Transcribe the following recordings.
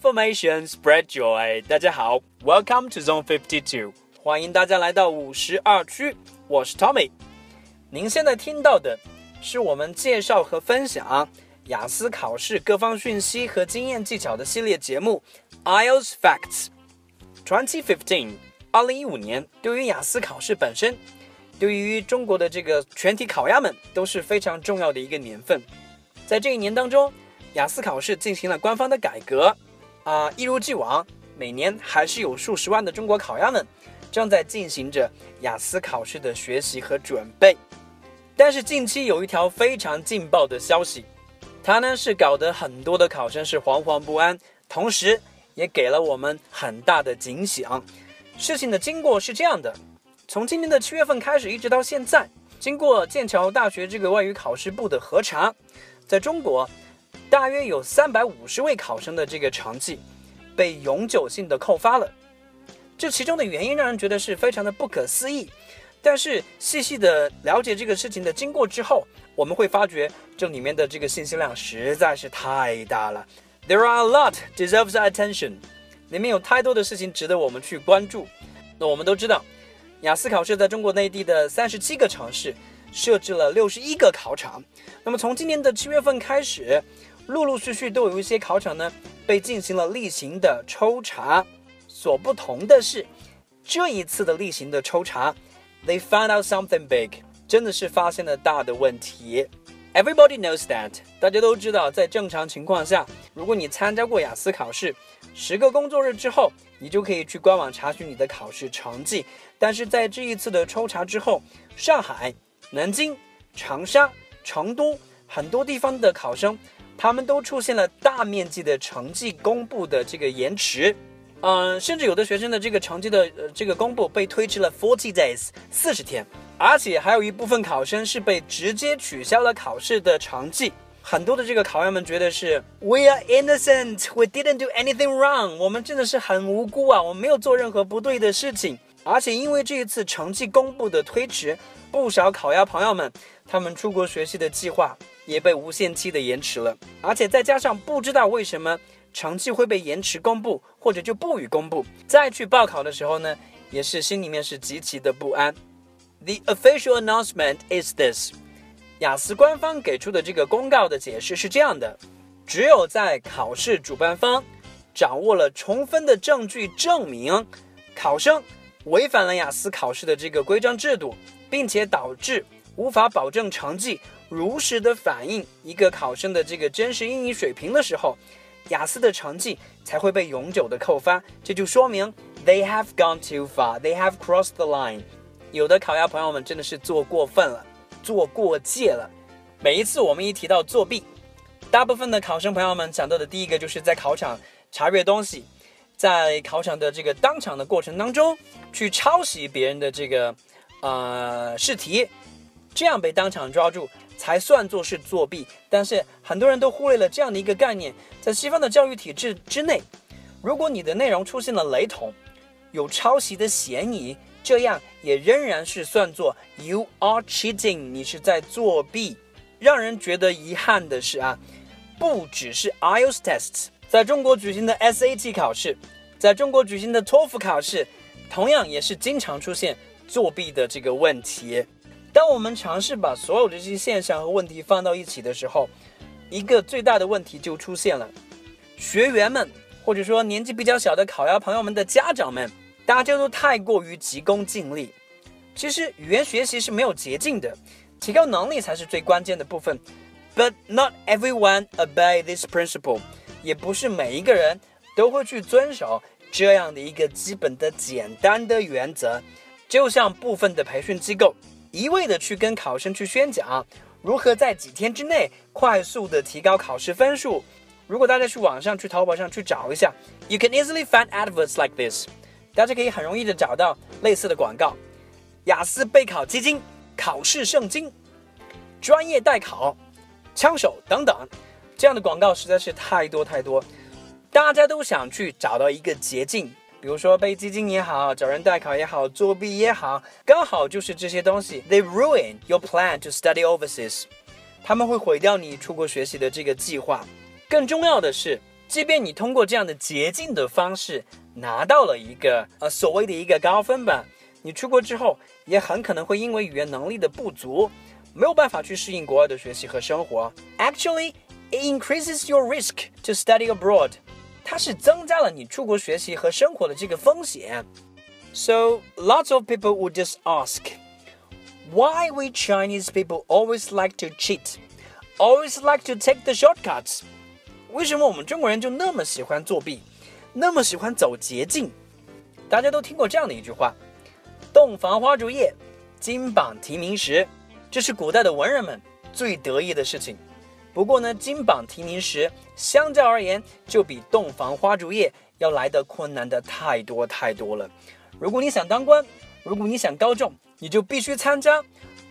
information, spread joy. 大家好，Welcome to Zone Fifty Two，欢迎大家来到五十二区，我是 Tommy。您现在听到的是我们介绍和分享雅思考试各方讯息和经验技巧的系列节目 IELTS Facts。Twenty fifteen，二零一五年对于雅思考试本身，对于中国的这个全体考鸭们都是非常重要的一个年份。在这一年当中，雅思考试进行了官方的改革，啊，一如既往，每年还是有数十万的中国考鸭们正在进行着雅思考试的学习和准备。但是近期有一条非常劲爆的消息，它呢是搞得很多的考生是惶惶不安，同时也给了我们很大的警醒。事情的经过是这样的：从今年的七月份开始，一直到现在，经过剑桥大学这个外语考试部的核查，在中国。大约有三百五十位考生的这个成绩被永久性的扣发了，这其中的原因让人觉得是非常的不可思议。但是细细的了解这个事情的经过之后，我们会发觉这里面的这个信息量实在是太大了。There are a lot deserves attention，里面有太多的事情值得我们去关注。那我们都知道，雅思考试在中国内地的三十七个城市设置了六十一个考场。那么从今年的七月份开始。陆陆续续都有一些考场呢被进行了例行的抽查，所不同的是，这一次的例行的抽查，they found out something big，真的是发现了大的问题。Everybody knows that，大家都知道，在正常情况下，如果你参加过雅思考试，十个工作日之后，你就可以去官网查询你的考试成绩。但是在这一次的抽查之后，上海、南京、长沙、成都很多地方的考生。他们都出现了大面积的成绩公布的这个延迟，嗯，甚至有的学生的这个成绩的呃这个公布被推迟了 forty days 四十天，而且还有一部分考生是被直接取消了考试的成绩。很多的这个考员们觉得是 we are innocent, we didn't do anything wrong，我们真的是很无辜啊，我们没有做任何不对的事情。而且因为这一次成绩公布的推迟，不少考鸭朋友们他们出国学习的计划。也被无限期的延迟了，而且再加上不知道为什么成绩会被延迟公布，或者就不予公布，再去报考的时候呢，也是心里面是极其的不安。The official announcement is this：雅思官方给出的这个公告的解释是这样的：只有在考试主办方掌握了充分的证据证明考生违反了雅思考试的这个规章制度，并且导致无法保证成绩。如实的反映一个考生的这个真实英语水平的时候，雅思的成绩才会被永久的扣发。这就说明 they have gone too far, they have crossed the line。有的考鸭朋友们真的是做过分了，做过界了。每一次我们一提到作弊，大部分的考生朋友们想到的第一个就是在考场查阅东西，在考场的这个当场的过程当中去抄袭别人的这个呃试题，这样被当场抓住。才算作是作弊，但是很多人都忽略了这样的一个概念，在西方的教育体制之内，如果你的内容出现了雷同，有抄袭的嫌疑，这样也仍然是算作 you are cheating，你是在作弊。让人觉得遗憾的是啊，不只是 IELTS test，在中国举行的 SAT 考试，在中国举行的托福考试，同样也是经常出现作弊的这个问题。当我们尝试把所有的这些现象和问题放到一起的时候，一个最大的问题就出现了：学员们，或者说年纪比较小的考鸭朋友们的家长们，大家都太过于急功近利。其实语言学习是没有捷径的，提高能力才是最关键的部分。But not everyone obey this principle，也不是每一个人都会去遵守这样的一个基本的简单的原则。就像部分的培训机构。一味的去跟考生去宣讲如何在几天之内快速的提高考试分数。如果大家去网上去淘宝上去找一下，you can easily find adverts like this，大家可以很容易的找到类似的广告。雅思备考基金、考试圣经、专业代考、枪手等等，这样的广告实在是太多太多，大家都想去找到一个捷径。比如说背基金也好，找人代考也好，作弊也好，刚好就是这些东西。They ruin your plan to study overseas。他们会毁掉你出国学习的这个计划。更重要的是，即便你通过这样的捷径的方式拿到了一个呃所谓的一个高分吧，你出国之后也很可能会因为语言能力的不足，没有办法去适应国外的学习和生活。Actually, it increases your risk to study abroad. 它是增加了你出国学习和生活的这个风险。So lots of people would just ask, why we Chinese people always like to cheat, always like to take the shortcuts? 为什么我们中国人就那么喜欢作弊，那么喜欢走捷径？大家都听过这样的一句话：“洞房花烛夜，金榜题名时。”这是古代的文人们最得意的事情。 不过呢，金榜题名时相较而言，就比洞房花烛夜要来的困难的太多太多了。如果你想当官，如果你想高中，你就必须参加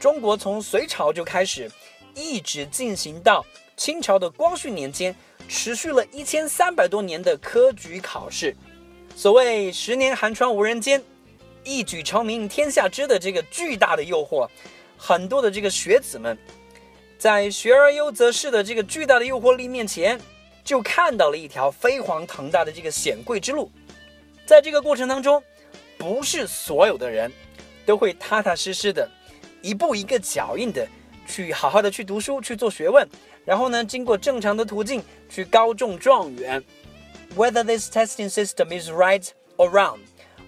中国从隋朝就开始，一直进行到清朝的光绪年间。持续了一千三百多年的科举考试，所谓“十年寒窗无人间，一举成名天下知”的这个巨大的诱惑，很多的这个学子们，在“学而优则仕”的这个巨大的诱惑力面前，就看到了一条飞黄腾达的这个显贵之路。在这个过程当中，不是所有的人都会踏踏实实的，一步一个脚印的去好好的去读书去做学问。然后呢，经过正常的途径去高中状元。Whether this testing system is right or wrong，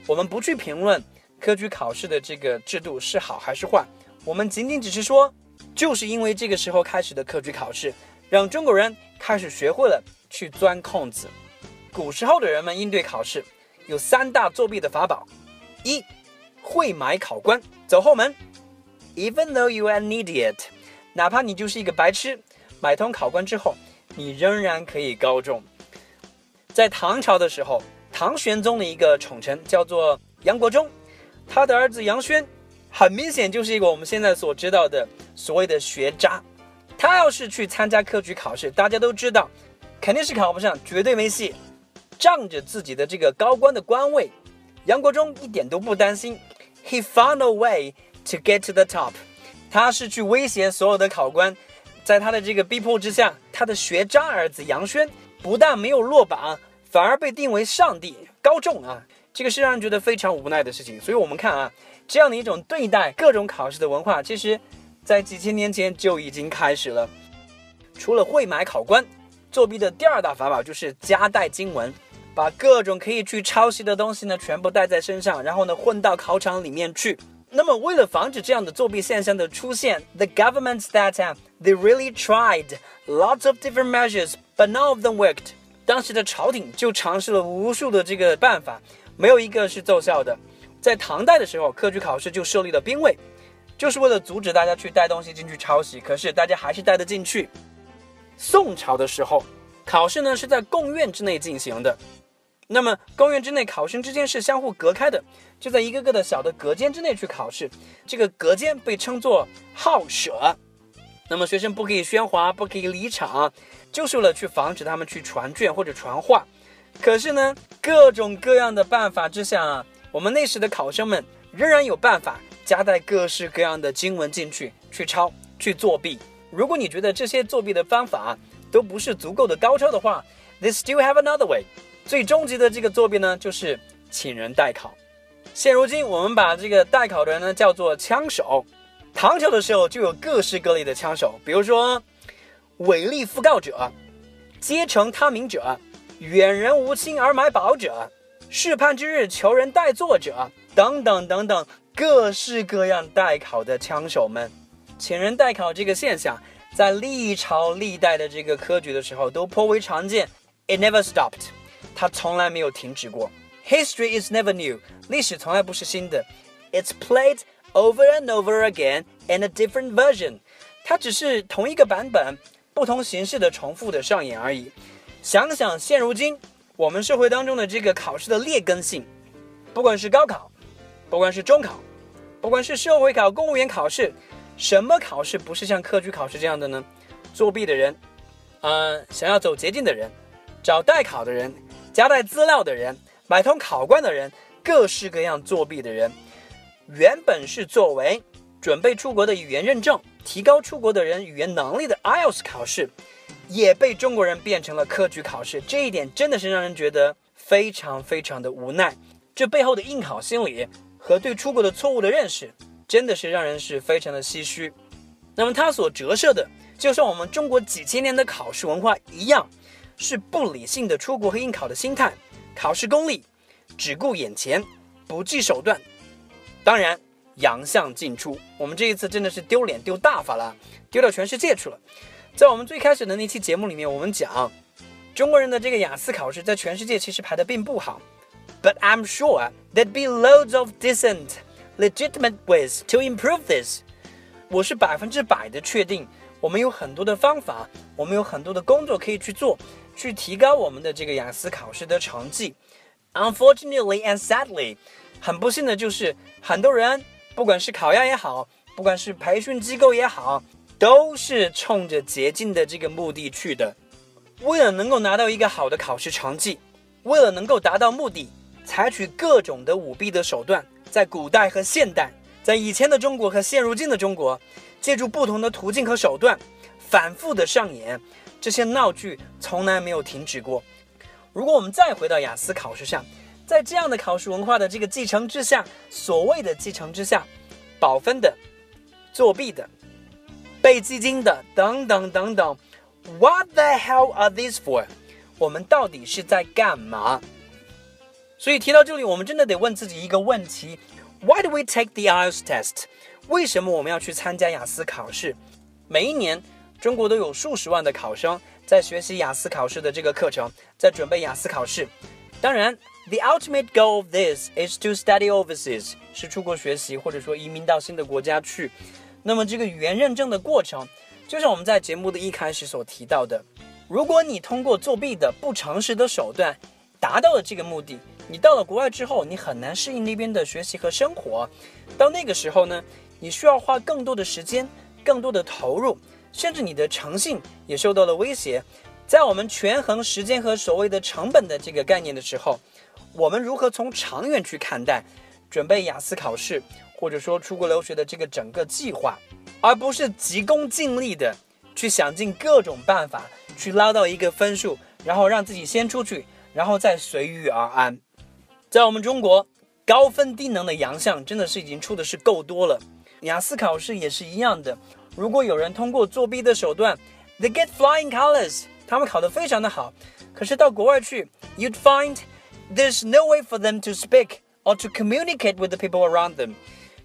我们不去评论科举考试的这个制度是好还是坏，我们仅仅只是说，就是因为这个时候开始的科举考试，让中国人开始学会了去钻空子。古时候的人们应对考试有三大作弊的法宝：一，会买考官，走后门。Even though you are an idiot，哪怕你就是一个白痴。买通考官之后，你仍然可以高中。在唐朝的时候，唐玄宗的一个宠臣叫做杨国忠，他的儿子杨轩，很明显就是一个我们现在所知道的所谓的学渣。他要是去参加科举考试，大家都知道，肯定是考不上，绝对没戏。仗着自己的这个高官的官位，杨国忠一点都不担心。He found a way to get to the top。他是去威胁所有的考官。在他的这个逼迫之下，他的学渣儿子杨轩不但没有落榜，反而被定为上帝高中啊！这个是让人觉得非常无奈的事情。所以，我们看啊，这样的一种对待各种考试的文化，其实，在几千年前就已经开始了。除了会买考官，作弊的第二大法宝就是夹带经文，把各种可以去抄袭的东西呢，全部带在身上，然后呢，混到考场里面去。那么，为了防止这样的作弊现象的出现，the governments that they really tried lots of different measures, but none of them worked。当时的朝廷就尝试了无数的这个办法，没有一个是奏效的。在唐代的时候，科举考试就设立了兵卫，就是为了阻止大家去带东西进去抄袭。可是大家还是带得进去。宋朝的时候，考试呢是在贡院之内进行的。那么，公园之内考生之间是相互隔开的，就在一个个的小的隔间之内去考试。这个隔间被称作号舍。那么，学生不可以喧哗，不可以离场，就是为了去防止他们去传卷或者传话。可是呢，各种各样的办法之下，我们那时的考生们仍然有办法夹带各式各样的经文进去，去抄，去作弊。如果你觉得这些作弊的方法都不是足够的高超的话，they still have another way。最终极的这个作弊呢，就是请人代考。现如今，我们把这个代考的人呢叫做枪手。唐朝的时候就有各式各类的枪手，比如说伪立讣告者、皆成他名者、远人无亲而买宝者、试判之日求人代作者等等等等，各式各样代考的枪手们。请人代考这个现象，在历朝历代的这个科举的时候都颇为常见。It never stopped. 它从来没有停止过。History is never new，历史从来不是新的。It's played over and over again in a different version，它只是同一个版本，不同形式的重复的上演而已。想想现如今我们社会当中的这个考试的劣根性，不管是高考，不管是中考，不管是社会考、公务员考试，什么考试不是像科举考试这样的呢？作弊的人，嗯，想要走捷径的人，找代考的人。夹带资料的人，买通考官的人，各式各样作弊的人，原本是作为准备出国的语言认证，提高出国的人语言能力的 IELTS 考试，也被中国人变成了科举考试，这一点真的是让人觉得非常非常的无奈。这背后的应考心理和对出国的错误的认识，真的是让人是非常的唏嘘。那么它所折射的，就像我们中国几千年的考试文化一样，是不理性的出国和应考的心态，考试功利，只顾眼前，不计手段。当然，洋相尽出，我们这一次真的是丢脸丢大发了，丢到全世界去了。在我们最开始的那期节目里面，我们讲中国人的这个雅思考试在全世界其实排的并不好。But I'm sure there'd be loads of decent, legitimate ways to improve this。我是百分之百的确定，我们有很多的方法，我们有很多的工作可以去做，去提高我们的这个雅思考试的成绩。Unfortunately and sadly，很不幸的就是很多人，不管是考研也好，不管是培训机构也好。都是冲着捷径的这个目的去的，为了能够拿到一个好的考试成绩，为了能够达到目的，采取各种的舞弊的手段，在古代和现代，在以前的中国和现如今的中国，借助不同的途径和手段，反复的上演，这些闹剧从来没有停止过。如果我们再回到雅思考试上，在这样的考试文化的这个继承之下，所谓的继承之下，保分的，作弊的。被基金的等等等等，What the hell are these for？我们到底是在干嘛？所以提到这里，我们真的得问自己一个问题：Why do we take the IELTS test？为什么我们要去参加雅思考试？每一年，中国都有数十万的考生在学习雅思考试的这个课程，在准备雅思考试。当然，the ultimate goal of this is to study overseas，是出国学习，或者说移民到新的国家去。那么这个语言认证的过程，就像我们在节目的一开始所提到的，如果你通过作弊的不诚实的手段达到了这个目的，你到了国外之后，你很难适应那边的学习和生活。到那个时候呢，你需要花更多的时间、更多的投入，甚至你的诚信也受到了威胁。在我们权衡时间和所谓的成本的这个概念的时候，我们如何从长远去看待准备雅思考试？或者说出国留学的这个整个计划，而不是急功近利的去想尽各种办法去捞到一个分数，然后让自己先出去，然后再随遇而安。在我们中国，高分低能的洋相真的是已经出的是够多了。雅思考试也是一样的，如果有人通过作弊的手段，they get flying colors，他们考得非常的好，可是到国外去，you'd find there's no way for them to speak or to communicate with the people around them。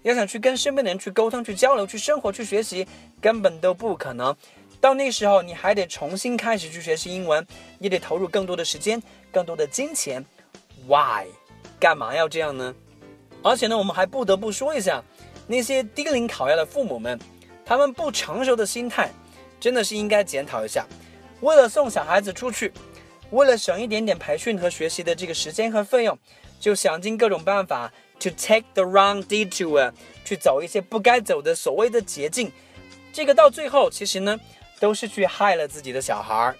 要想去跟身边的人去沟通、去交流、去生活、去学习，根本都不可能。到那时候，你还得重新开始去学习英文，你得投入更多的时间、更多的金钱。Why？干嘛要这样呢？而且呢，我们还不得不说一下，那些低龄考研的父母们，他们不成熟的心态，真的是应该检讨一下。为了送小孩子出去，为了省一点点培训和学习的这个时间和费用，就想尽各种办法。To take the wrong detour，去走一些不该走的所谓的捷径，这个到最后其实呢，都是去害了自己的小孩儿。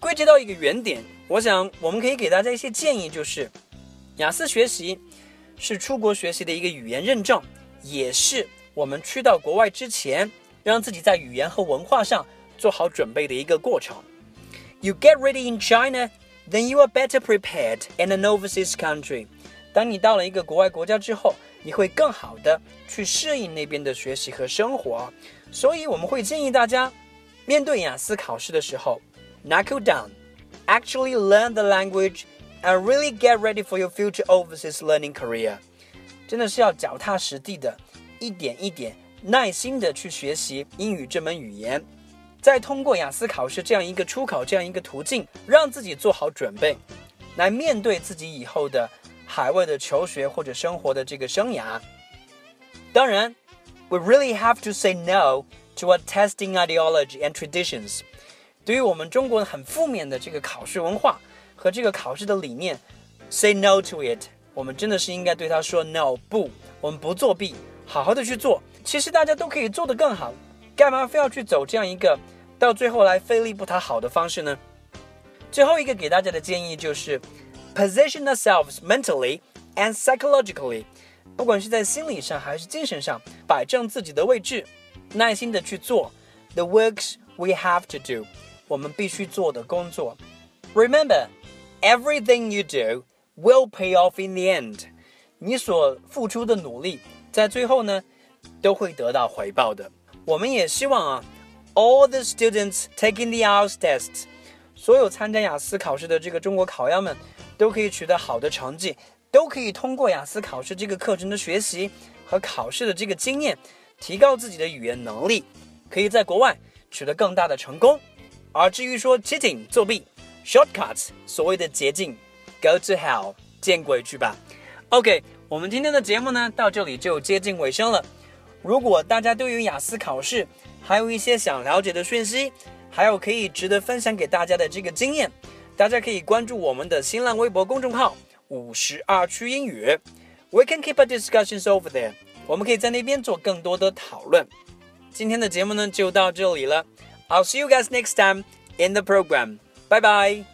归结到一个原点，我想我们可以给大家一些建议，就是雅思学习是出国学习的一个语言认证，也是我们去到国外之前，让自己在语言和文化上做好准备的一个过程。You get ready in China, then you are better prepared in an overseas country. 当你到了一个国外国家之后，你会更好的去适应那边的学习和生活。所以我们会建议大家，面对雅思考试的时候，knuckle down，actually learn the language and really get ready for your future overseas learning career。真的是要脚踏实地的，一点一点耐心的去学习英语这门语言，再通过雅思考试这样一个出口，这样一个途径，让自己做好准备，来面对自己以后的。海外的求学或者生活的这个生涯，当然，we really have to say no to a testing ideology and traditions。对于我们中国很负面的这个考试文化和这个考试的理念，say no to it。我们真的是应该对他说 no，不，我们不作弊，好好的去做。其实大家都可以做得更好，干嘛非要去走这样一个到最后来费力不讨好的方式呢？最后一个给大家的建议就是。position ourselves mentally and psychologically，不管是在心理上还是精神上，摆正自己的位置，耐心的去做 the works we have to do， 我们必须做的工作。Remember, everything you do will pay off in the end. 你所付出的努力，在最后呢，都会得到回报的。我们也希望啊，all the students taking the IELTS test，所有参加雅思考试的这个中国考央们， 都可以取得好的成绩，都可以通过雅思考试这个课程的学习和考试的这个经验，提高自己的语言能力，可以在国外取得更大的成功。而至于说 cheating 作弊，shortcuts 所谓的捷径，go to hell 见鬼去吧。OK，我们今天的节目呢到这里就接近尾声了。如果大家对于雅思考试还有一些想了解的讯息，还有可以值得分享给大家的这个经验，大家可以关注我们的新浪微博公众号“五十二区英语 ”，We can keep a discussions over there。我们可以在那边做更多的讨论。今天的节目呢就到这里了，I'll see you guys next time in the program。拜拜。